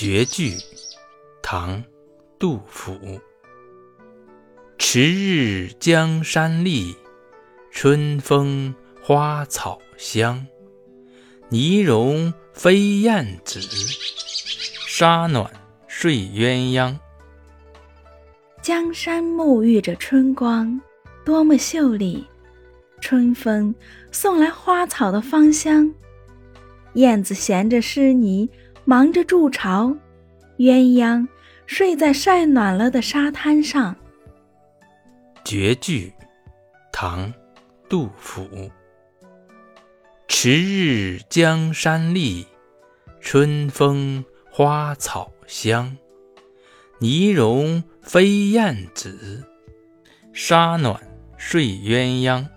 绝句，唐·杜甫。迟日江山丽，春风花草香。泥融飞燕子，沙暖睡鸳鸯。江山沐浴着春光，多么秀丽！春风送来花草的芳香，燕子衔着湿泥。忙着筑巢，鸳鸯睡在晒暖了的沙滩上。绝句，唐·杜甫。迟日江山丽，春风花草香。泥融飞燕子，沙暖睡鸳鸯。